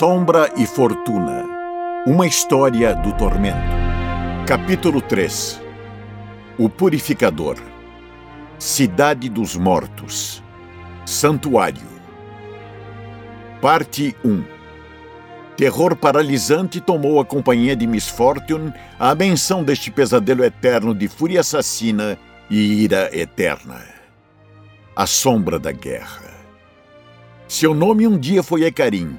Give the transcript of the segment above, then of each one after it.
Sombra e Fortuna Uma história do tormento. Capítulo 3 O Purificador Cidade dos Mortos Santuário Parte 1 Terror paralisante tomou a companhia de Miss Fortune à menção deste pesadelo eterno de fúria assassina e ira eterna. A sombra da guerra. Seu nome um dia foi Ecarim,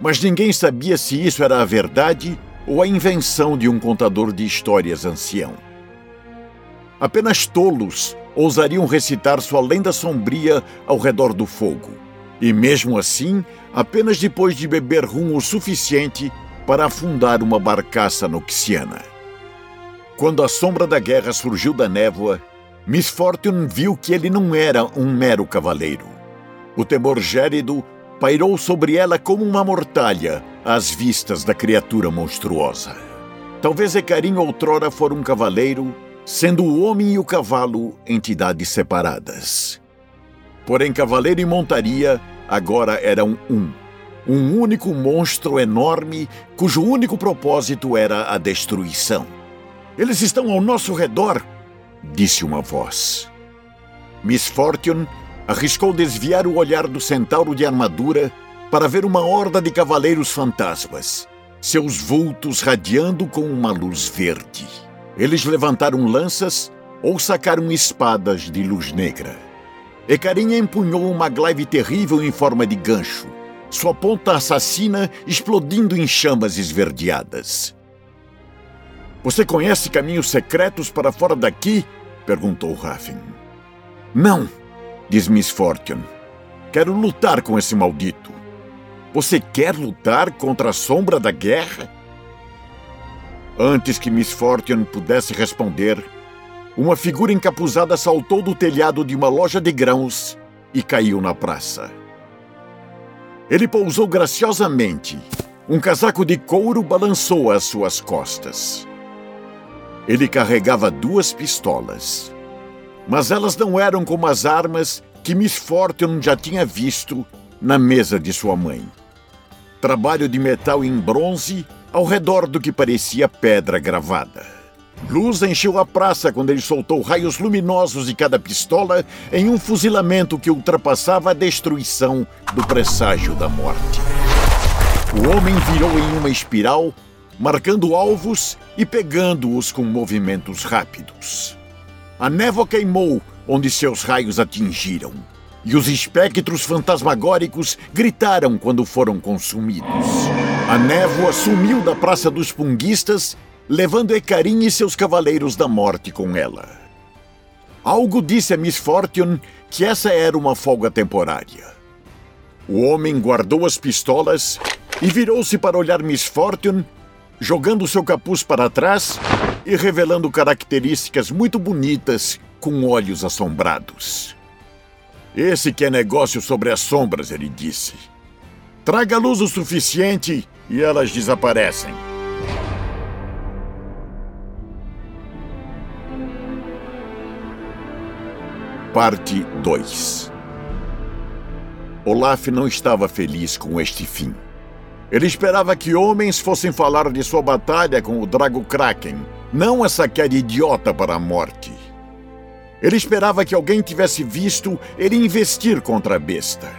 mas ninguém sabia se isso era a verdade ou a invenção de um contador de histórias ancião. Apenas tolos ousariam recitar sua lenda sombria ao redor do fogo, e mesmo assim, apenas depois de beber rum o suficiente para afundar uma barcaça noxiana. Quando a sombra da guerra surgiu da névoa, Miss Fortune viu que ele não era um mero cavaleiro. O temor gélido pairou sobre ela como uma mortalha às vistas da criatura monstruosa. Talvez Ecarim outrora fora um cavaleiro, sendo o homem e o cavalo entidades separadas. Porém, cavaleiro e montaria agora eram um. Um único monstro enorme cujo único propósito era a destruição. Eles estão ao nosso redor, disse uma voz. Miss Fortune arriscou desviar o olhar do centauro de armadura para ver uma horda de cavaleiros fantasmas, seus vultos radiando com uma luz verde. Eles levantaram lanças ou sacaram espadas de luz negra. Ecarinha empunhou uma glaive terrível em forma de gancho, sua ponta assassina explodindo em chamas esverdeadas. Você conhece caminhos secretos para fora daqui? perguntou Raffin. Não, diz Miss Fortune. Quero lutar com esse maldito. Você quer lutar contra a sombra da guerra? Antes que Miss Fortune pudesse responder, uma figura encapuzada saltou do telhado de uma loja de grãos e caiu na praça. Ele pousou graciosamente. Um casaco de couro balançou às suas costas. Ele carregava duas pistolas. Mas elas não eram como as armas que Miss Fortune já tinha visto na mesa de sua mãe. Trabalho de metal em bronze ao redor do que parecia pedra gravada. Luz encheu a praça quando ele soltou raios luminosos de cada pistola em um fuzilamento que ultrapassava a destruição do presságio da morte. O homem virou em uma espiral, marcando alvos e pegando-os com movimentos rápidos. A névoa queimou onde seus raios atingiram, e os espectros fantasmagóricos gritaram quando foram consumidos. A névoa sumiu da Praça dos Punguistas, levando Ecarim e seus cavaleiros da morte com ela. Algo disse a Miss Fortune que essa era uma folga temporária. O homem guardou as pistolas e virou-se para olhar Miss Fortune, jogando seu capuz para trás e revelando características muito bonitas com olhos assombrados. Esse que é negócio sobre as sombras, ele disse. Traga luz o suficiente e elas desaparecem. Parte 2 Olaf não estava feliz com este fim. Ele esperava que homens fossem falar de sua batalha com o Drago Kraken, não essa queda idiota para a morte. Ele esperava que alguém tivesse visto ele investir contra a besta.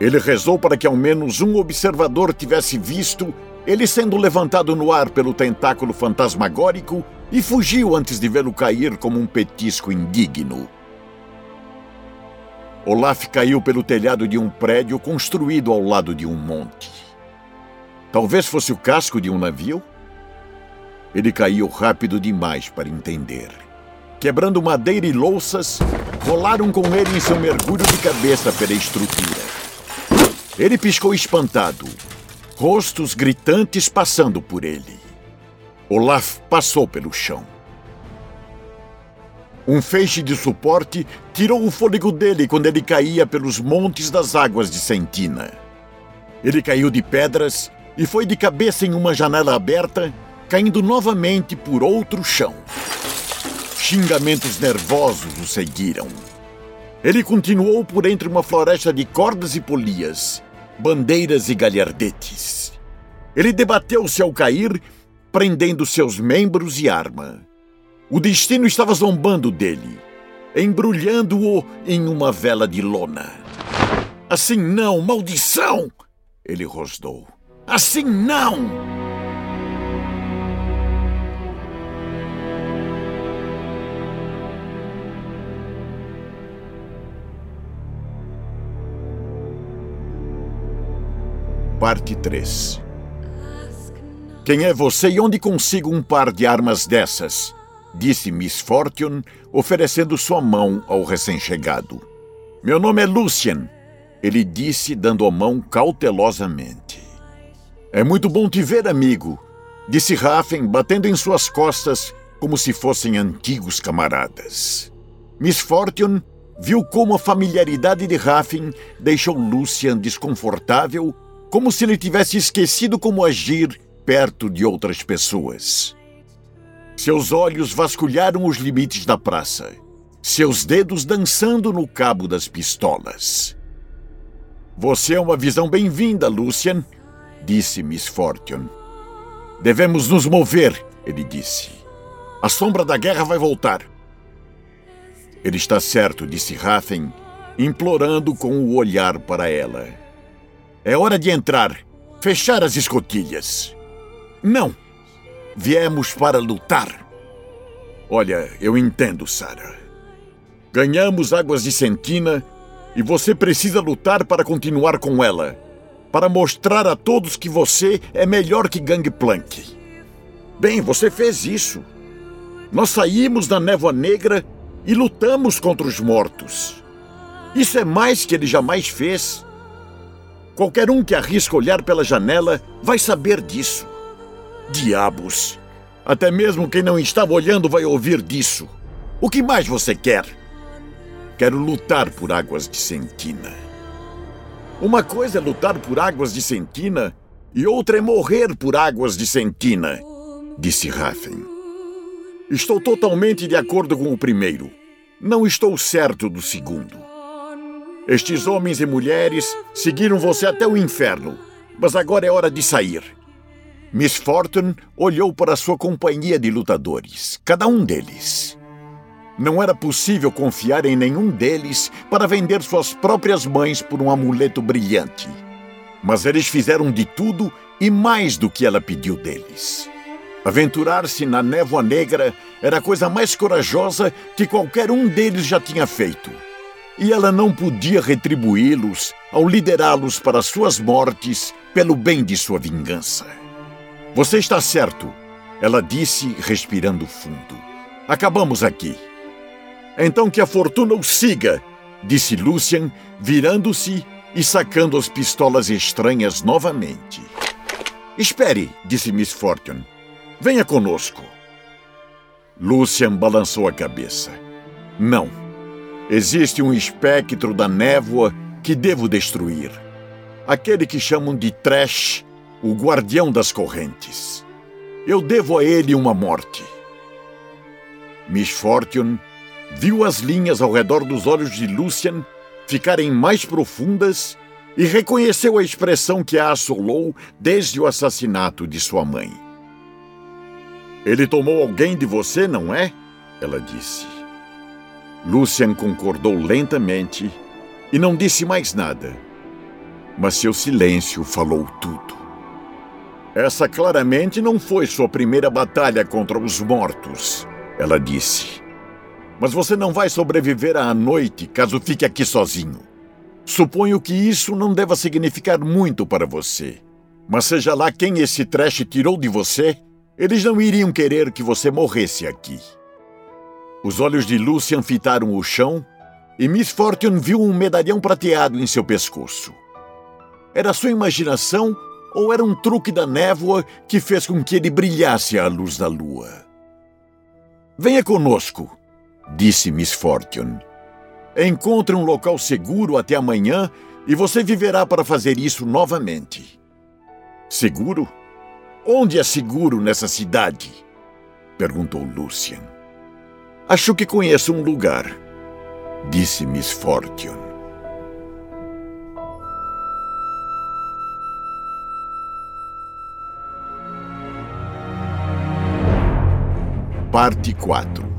Ele rezou para que ao menos um observador tivesse visto ele sendo levantado no ar pelo tentáculo fantasmagórico e fugiu antes de vê-lo cair como um petisco indigno. Olaf caiu pelo telhado de um prédio construído ao lado de um monte. Talvez fosse o casco de um navio? Ele caiu rápido demais para entender. Quebrando madeira e louças, rolaram com ele em seu mergulho de cabeça pela estrutura. Ele piscou espantado, rostos gritantes passando por ele. Olaf passou pelo chão. Um feixe de suporte tirou o fôlego dele quando ele caía pelos montes das águas de Sentina. Ele caiu de pedras e foi de cabeça em uma janela aberta, caindo novamente por outro chão. Xingamentos nervosos o seguiram. Ele continuou por entre uma floresta de cordas e polias, bandeiras e galhardetes. Ele debateu-se ao cair, prendendo seus membros e arma. O destino estava zombando dele, embrulhando-o em uma vela de lona. Assim não, maldição! Ele rosnou. Assim não! Parte 3 Quem é você e onde consigo um par de armas dessas? Disse Miss Fortune, oferecendo sua mão ao recém-chegado. Meu nome é Lucian, ele disse, dando a mão cautelosamente. É muito bom te ver, amigo, disse Raffen, batendo em suas costas como se fossem antigos camaradas. Miss Fortune viu como a familiaridade de Raffen deixou Lucian desconfortável como se ele tivesse esquecido como agir perto de outras pessoas. Seus olhos vasculharam os limites da praça, seus dedos dançando no cabo das pistolas. Você é uma visão bem-vinda, Lucian, disse Miss Fortune. Devemos nos mover, ele disse. A sombra da guerra vai voltar. Ele está certo, disse Raffen, implorando com o olhar para ela. É hora de entrar. Fechar as escotilhas. Não. Viemos para lutar. Olha, eu entendo, Sara. Ganhamos águas de Sentina e você precisa lutar para continuar com ela. Para mostrar a todos que você é melhor que Gangplank. Bem, você fez isso. Nós saímos da névoa negra e lutamos contra os mortos. Isso é mais que ele jamais fez. Qualquer um que arrisca olhar pela janela vai saber disso. Diabos! Até mesmo quem não estava olhando vai ouvir disso. O que mais você quer? Quero lutar por águas de Sentina. Uma coisa é lutar por águas de Sentina e outra é morrer por águas de Sentina, disse Raffen. Estou totalmente de acordo com o primeiro. Não estou certo do segundo. Estes homens e mulheres seguiram você até o inferno, mas agora é hora de sair. Miss Fortune olhou para sua companhia de lutadores, cada um deles. Não era possível confiar em nenhum deles para vender suas próprias mães por um amuleto brilhante. Mas eles fizeram de tudo e mais do que ela pediu deles. Aventurar-se na névoa negra era a coisa mais corajosa que qualquer um deles já tinha feito e ela não podia retribuí-los ao liderá-los para suas mortes pelo bem de sua vingança. Você está certo, ela disse, respirando fundo. Acabamos aqui. Então que a fortuna o siga, disse Lucian, virando-se e sacando as pistolas estranhas novamente. Espere, disse Miss Fortune. Venha conosco. Lucian balançou a cabeça. Não. Existe um espectro da névoa que devo destruir. Aquele que chamam de Trash, o guardião das correntes. Eu devo a ele uma morte. Miss Fortune viu as linhas ao redor dos olhos de Lucian ficarem mais profundas e reconheceu a expressão que a assolou desde o assassinato de sua mãe. Ele tomou alguém de você, não é? Ela disse. Lucian concordou lentamente e não disse mais nada. Mas seu silêncio falou tudo. Essa claramente não foi sua primeira batalha contra os mortos, ela disse. Mas você não vai sobreviver à noite caso fique aqui sozinho. Suponho que isso não deva significar muito para você. Mas seja lá quem esse trash tirou de você, eles não iriam querer que você morresse aqui. Os olhos de Lucian fitaram o chão e Miss Fortune viu um medalhão prateado em seu pescoço. Era sua imaginação ou era um truque da névoa que fez com que ele brilhasse à luz da lua? Venha conosco, disse Miss Fortune. Encontre um local seguro até amanhã e você viverá para fazer isso novamente. Seguro? Onde é seguro nessa cidade? perguntou Lucian. Acho que conheço um lugar, disse Miss Fortune. Parte 4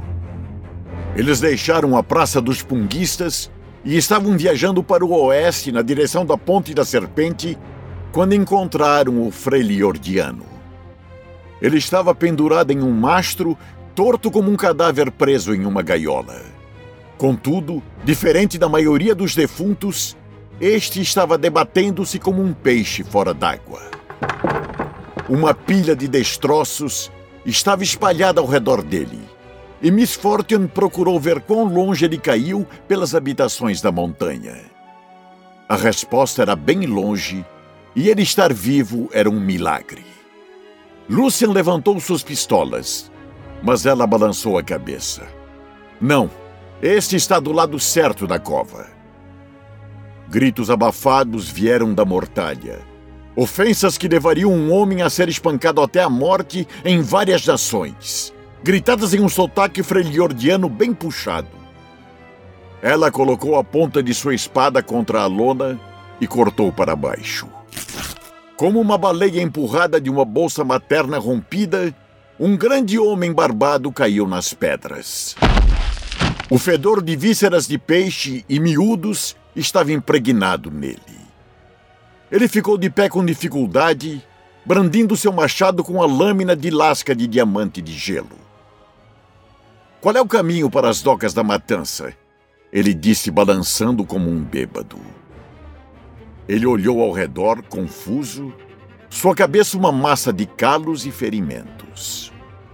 eles deixaram a Praça dos Punguistas e estavam viajando para o oeste na direção da Ponte da Serpente quando encontraram o Freiliordiano. Ele estava pendurado em um mastro, torto como um cadáver preso em uma gaiola. Contudo, diferente da maioria dos defuntos, este estava debatendo-se como um peixe fora d'água. Uma pilha de destroços estava espalhada ao redor dele, e Miss Fortune procurou ver quão longe ele caiu pelas habitações da montanha. A resposta era bem longe, e ele estar vivo era um milagre. Lucian levantou suas pistolas, mas ela balançou a cabeça. Não, este está do lado certo da cova. Gritos abafados vieram da mortalha. Ofensas que levariam um homem a ser espancado até a morte em várias nações, gritadas em um sotaque freiliordiano bem puxado. Ela colocou a ponta de sua espada contra a lona e cortou para baixo. Como uma baleia empurrada de uma bolsa materna rompida, um grande homem barbado caiu nas pedras. O fedor de vísceras de peixe e miúdos estava impregnado nele. Ele ficou de pé com dificuldade, brandindo seu machado com a lâmina de lasca de diamante de gelo. Qual é o caminho para as docas da matança? Ele disse, balançando como um bêbado. Ele olhou ao redor, confuso, sua cabeça uma massa de calos e ferimentos.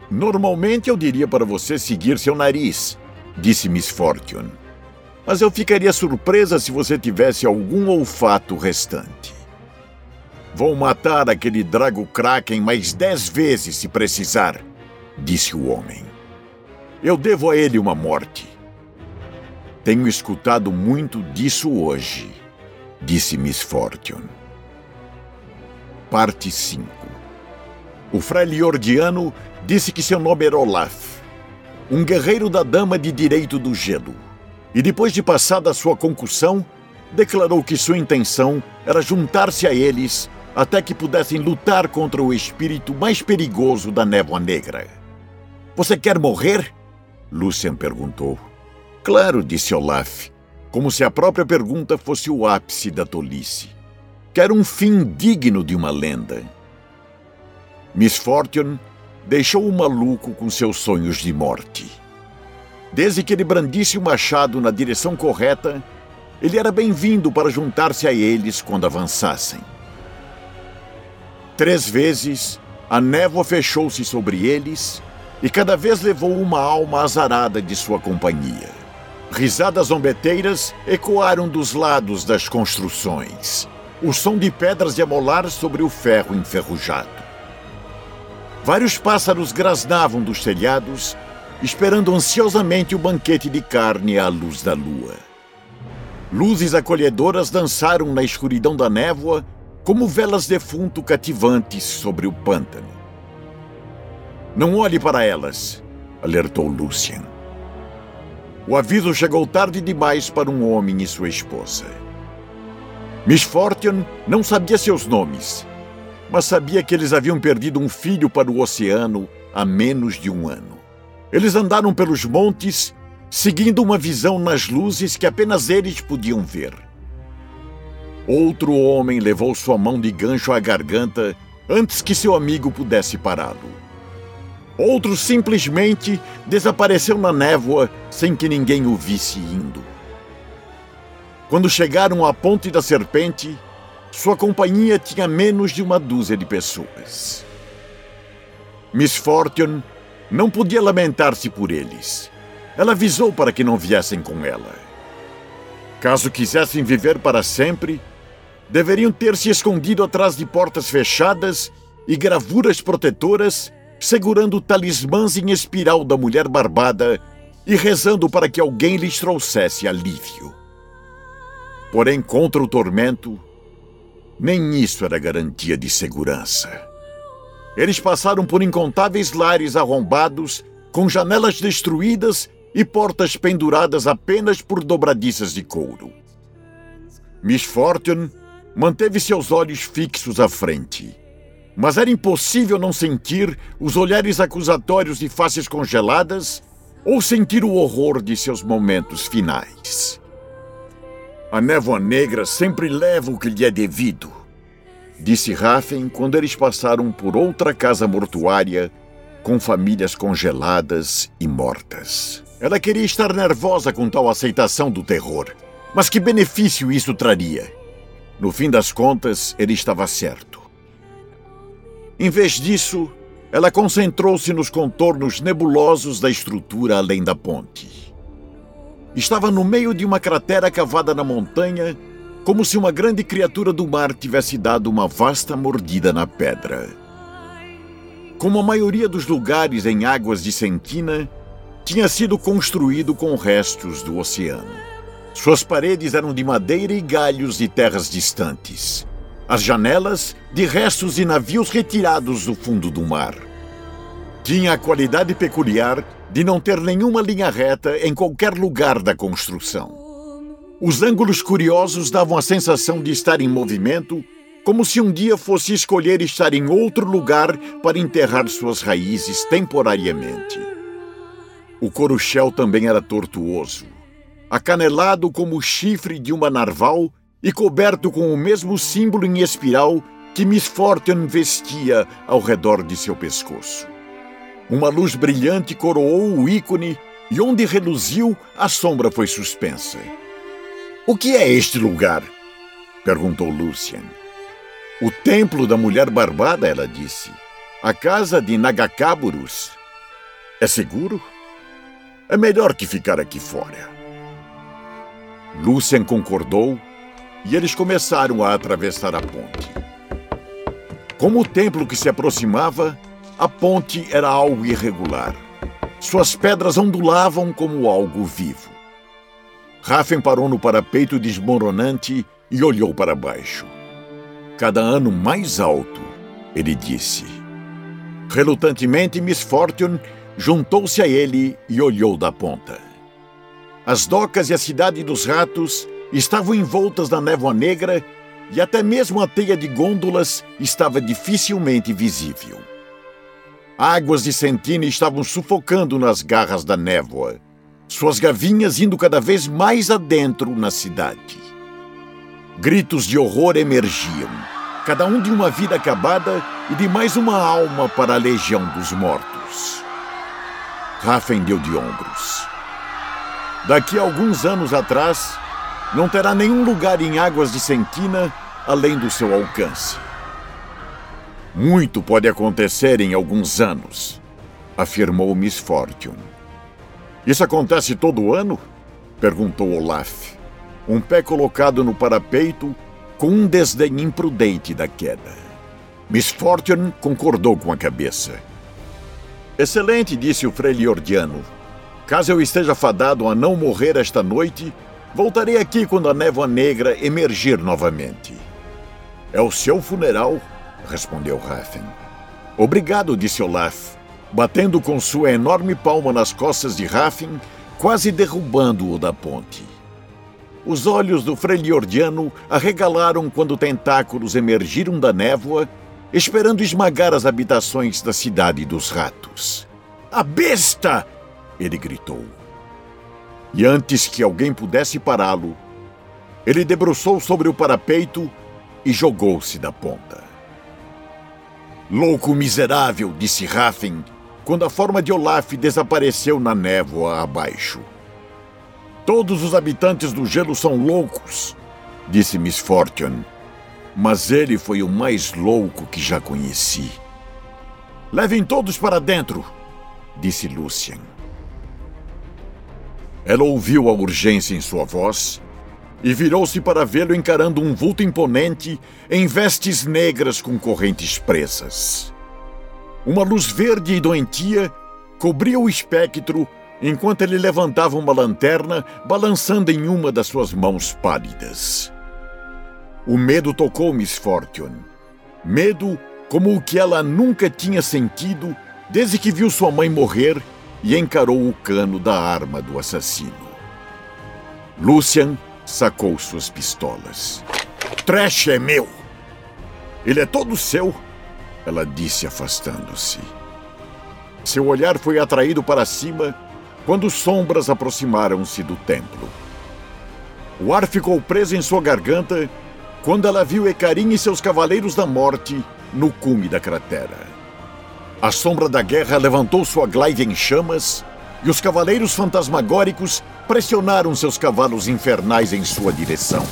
Normalmente eu diria para você seguir seu nariz, disse Miss Fortune. Mas eu ficaria surpresa se você tivesse algum olfato restante. Vou matar aquele Drago Kraken mais dez vezes se precisar, disse o homem. Eu devo a ele uma morte. Tenho escutado muito disso hoje, disse Miss Fortune. Parte 5 O Freiliordiano disse que seu nome era Olaf um guerreiro da Dama de Direito do Gelo. E depois de passada sua concussão, declarou que sua intenção era juntar-se a eles até que pudessem lutar contra o espírito mais perigoso da névoa negra. Você quer morrer? Lucian perguntou. Claro, disse Olaf, como se a própria pergunta fosse o ápice da tolice. Quero um fim digno de uma lenda. Miss Fortune deixou o maluco com seus sonhos de morte. Desde que ele brandisse o machado na direção correta, ele era bem-vindo para juntar-se a eles quando avançassem. Três vezes, a névoa fechou-se sobre eles e cada vez levou uma alma azarada de sua companhia. Risadas zombeteiras ecoaram dos lados das construções. O som de pedras de amolar sobre o ferro enferrujado. Vários pássaros grasnavam dos telhados, esperando ansiosamente o banquete de carne à luz da lua. Luzes acolhedoras dançaram na escuridão da névoa como velas defunto cativantes sobre o pântano. Não olhe para elas, alertou Lucian. O aviso chegou tarde demais para um homem e sua esposa. Miss Fortune não sabia seus nomes mas sabia que eles haviam perdido um filho para o oceano há menos de um ano. Eles andaram pelos montes, seguindo uma visão nas luzes que apenas eles podiam ver. Outro homem levou sua mão de gancho à garganta antes que seu amigo pudesse pará-lo. Outro simplesmente desapareceu na névoa sem que ninguém o visse indo. Quando chegaram à ponte da serpente, sua companhia tinha menos de uma dúzia de pessoas. Miss Fortune não podia lamentar-se por eles. Ela avisou para que não viessem com ela. Caso quisessem viver para sempre, deveriam ter se escondido atrás de portas fechadas e gravuras protetoras, segurando talismãs em espiral da mulher barbada e rezando para que alguém lhes trouxesse alívio. Porém, contra o tormento, nem isso era garantia de segurança. Eles passaram por incontáveis lares arrombados, com janelas destruídas e portas penduradas apenas por dobradiças de couro. Miss Fortune manteve seus olhos fixos à frente. Mas era impossível não sentir os olhares acusatórios de faces congeladas ou sentir o horror de seus momentos finais. A névoa negra sempre leva o que lhe é devido, disse Raffen quando eles passaram por outra casa mortuária com famílias congeladas e mortas. Ela queria estar nervosa com tal aceitação do terror. Mas que benefício isso traria? No fim das contas, ele estava certo. Em vez disso, ela concentrou-se nos contornos nebulosos da estrutura além da ponte. Estava no meio de uma cratera cavada na montanha, como se uma grande criatura do mar tivesse dado uma vasta mordida na pedra. Como a maioria dos lugares em águas de Sentina, tinha sido construído com restos do oceano. Suas paredes eram de madeira e galhos de terras distantes. As janelas de restos de navios retirados do fundo do mar. Tinha a qualidade peculiar de não ter nenhuma linha reta em qualquer lugar da construção. Os ângulos curiosos davam a sensação de estar em movimento, como se um dia fosse escolher estar em outro lugar para enterrar suas raízes temporariamente. O coruchel também era tortuoso, acanelado como o chifre de uma narval e coberto com o mesmo símbolo em espiral que Miss Fortune vestia ao redor de seu pescoço. Uma luz brilhante coroou o ícone e onde reluziu, a sombra foi suspensa. O que é este lugar? perguntou Lucian. O templo da mulher barbada, ela disse. A casa de Nagakaburus. É seguro? É melhor que ficar aqui fora. Lucian concordou e eles começaram a atravessar a ponte. Como o templo que se aproximava, a ponte era algo irregular. Suas pedras ondulavam como algo vivo. Raffen parou no parapeito desmoronante e olhou para baixo. Cada ano mais alto, ele disse. Relutantemente, Miss Fortune juntou-se a ele e olhou da ponta. As docas e a cidade dos ratos estavam envoltas na névoa negra e até mesmo a teia de gôndolas estava dificilmente visível. Águas de Sentina estavam sufocando nas garras da névoa, suas gavinhas indo cada vez mais adentro na cidade. Gritos de horror emergiam, cada um de uma vida acabada e de mais uma alma para a legião dos mortos. Raffen deu de ombros. Daqui a alguns anos atrás, não terá nenhum lugar em águas de Sentina além do seu alcance. Muito pode acontecer em alguns anos, afirmou Miss Fortune. Isso acontece todo ano? perguntou Olaf, um pé colocado no parapeito com um desdém imprudente da queda. Miss Fortune concordou com a cabeça. Excelente, disse o Freiliordiano. Caso eu esteja fadado a não morrer esta noite, voltarei aqui quando a névoa negra emergir novamente. É o seu funeral respondeu Raffen. Obrigado, disse Olaf, batendo com sua enorme palma nas costas de Raffen, quase derrubando-o da ponte. Os olhos do Freljordiano arregalaram quando tentáculos emergiram da névoa, esperando esmagar as habitações da cidade dos ratos. A besta! ele gritou. E antes que alguém pudesse pará-lo, ele debruçou sobre o parapeito e jogou-se da ponta. Louco miserável, disse Raffen, quando a forma de Olaf desapareceu na névoa abaixo. Todos os habitantes do gelo são loucos, disse Miss Fortune. Mas ele foi o mais louco que já conheci. Levem todos para dentro, disse Lucian. Ela ouviu a urgência em sua voz e virou-se para vê-lo encarando um vulto imponente em vestes negras com correntes presas. Uma luz verde e doentia cobria o espectro enquanto ele levantava uma lanterna balançando em uma das suas mãos pálidas. O medo tocou Miss Fortune. Medo como o que ela nunca tinha sentido desde que viu sua mãe morrer e encarou o cano da arma do assassino. Lucian sacou suas pistolas. Trash é meu. Ele é todo seu. ela disse afastando-se. Seu olhar foi atraído para cima quando sombras aproximaram-se do templo. O ar ficou preso em sua garganta quando ela viu Ecarim e seus cavaleiros da morte no cume da cratera. A sombra da guerra levantou sua glaive em chamas e os cavaleiros fantasmagóricos pressionaram seus cavalos infernais em sua direção.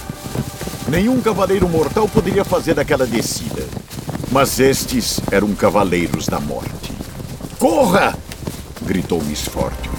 Nenhum cavaleiro mortal poderia fazer aquela descida, mas estes eram cavaleiros da morte. Corra! gritou Miss Fortune.